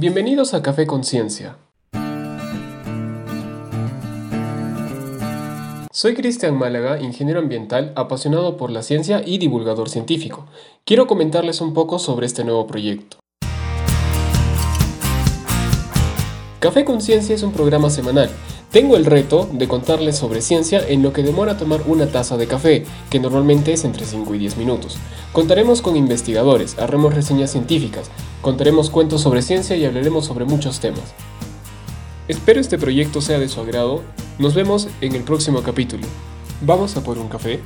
Bienvenidos a Café Conciencia. Soy Cristian Málaga, ingeniero ambiental, apasionado por la ciencia y divulgador científico. Quiero comentarles un poco sobre este nuevo proyecto. Café Conciencia es un programa semanal. Tengo el reto de contarles sobre ciencia en lo que demora tomar una taza de café, que normalmente es entre 5 y 10 minutos. Contaremos con investigadores, haremos reseñas científicas, contaremos cuentos sobre ciencia y hablaremos sobre muchos temas. Espero este proyecto sea de su agrado. Nos vemos en el próximo capítulo. ¿Vamos a por un café?